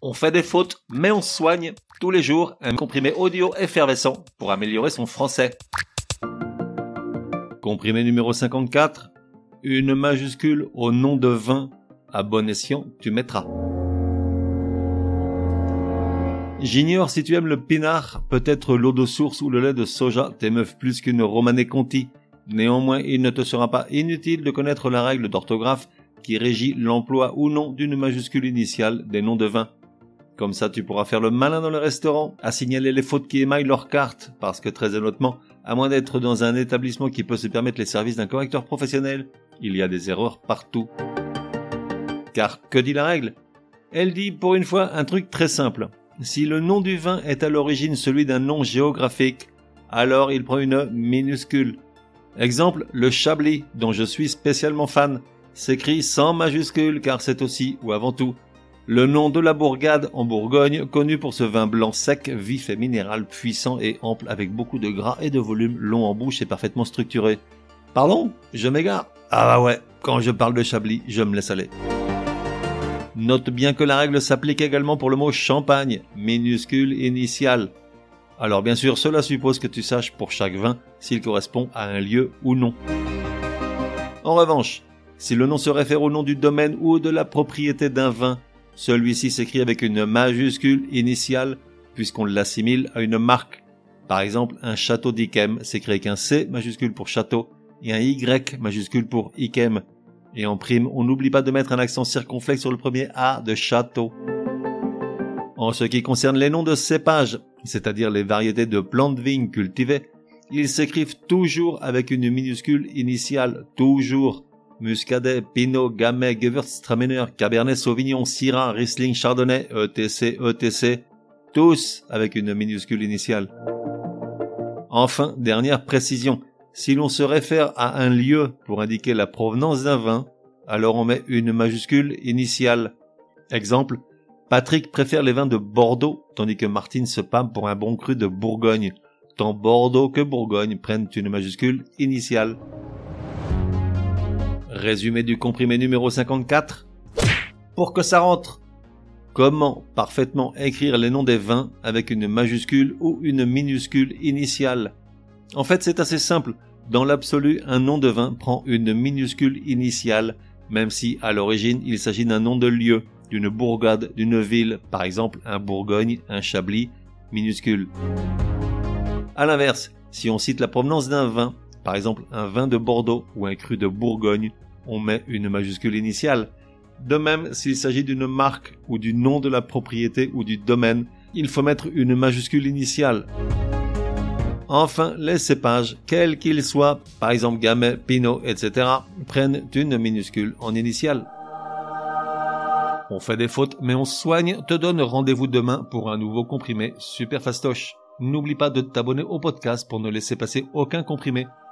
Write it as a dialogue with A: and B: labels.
A: On fait des fautes, mais on soigne tous les jours un comprimé audio effervescent pour améliorer son français. Comprimé numéro 54, une majuscule au nom de vin. À bon escient, tu mettras. J'ignore si tu aimes le pinard, peut-être l'eau de source ou le lait de soja t'émeuvent plus qu'une romanée conti. Néanmoins, il ne te sera pas inutile de connaître la règle d'orthographe qui régit l'emploi ou non d'une majuscule initiale des noms de vin. Comme ça, tu pourras faire le malin dans le restaurant, à signaler les fautes qui émaillent leurs cartes, parce que très honnêtement, à moins d'être dans un établissement qui peut se permettre les services d'un correcteur professionnel, il y a des erreurs partout. Car que dit la règle? Elle dit pour une fois un truc très simple. Si le nom du vin est à l'origine celui d'un nom géographique, alors il prend une minuscule. Exemple, le Chablis, dont je suis spécialement fan, s'écrit sans majuscule car c'est aussi, ou avant tout, le nom de la bourgade en Bourgogne, connu pour ce vin blanc sec, vif et minéral, puissant et ample, avec beaucoup de gras et de volume, long en bouche et parfaitement structuré. Pardon? Je m'égare Ah bah ouais, quand je parle de Chablis, je me laisse aller. Note bien que la règle s'applique également pour le mot champagne, minuscule initial. Alors bien sûr, cela suppose que tu saches pour chaque vin s'il correspond à un lieu ou non. En revanche, si le nom se réfère au nom du domaine ou de la propriété d'un vin, celui-ci s'écrit avec une majuscule initiale puisqu'on l'assimile à une marque. Par exemple, un château d'Ikem s'écrit avec un C majuscule pour château et un Y majuscule pour Ikem. Et en prime, on n'oublie pas de mettre un accent circonflexe sur le premier A de château. En ce qui concerne les noms de cépages, c'est-à-dire les variétés de plantes vignes cultivées, ils s'écrivent toujours avec une minuscule initiale, toujours. Muscadet, Pinot, Gamay, Gewürztraminer, Cabernet Sauvignon, Syrah, Riesling, Chardonnay, ETC, ETC, tous avec une minuscule initiale. Enfin, dernière précision, si l'on se réfère à un lieu pour indiquer la provenance d'un vin, alors on met une majuscule initiale. Exemple, Patrick préfère les vins de Bordeaux, tandis que Martine se pâme pour un bon cru de Bourgogne. Tant Bordeaux que Bourgogne prennent une majuscule initiale. Résumé du comprimé numéro 54. Pour que ça rentre. Comment parfaitement écrire les noms des vins avec une majuscule ou une minuscule initiale? En fait, c'est assez simple. Dans l'absolu, un nom de vin prend une minuscule initiale, même si à l'origine il s'agit d'un nom de lieu, d'une bourgade, d'une ville, par exemple un Bourgogne, un Chablis, minuscule. À l'inverse, si on cite la provenance d'un vin, par exemple un vin de Bordeaux ou un cru de Bourgogne, on met une majuscule initiale. De même, s'il s'agit d'une marque ou du nom de la propriété ou du domaine, il faut mettre une majuscule initiale. Enfin, les cépages, quels qu'ils soient, par exemple Gamay, Pinot, etc., prennent une minuscule en initiale. On fait des fautes, mais on soigne, te donne rendez-vous demain pour un nouveau comprimé super fastoche. N'oublie pas de t'abonner au podcast pour ne laisser passer aucun comprimé.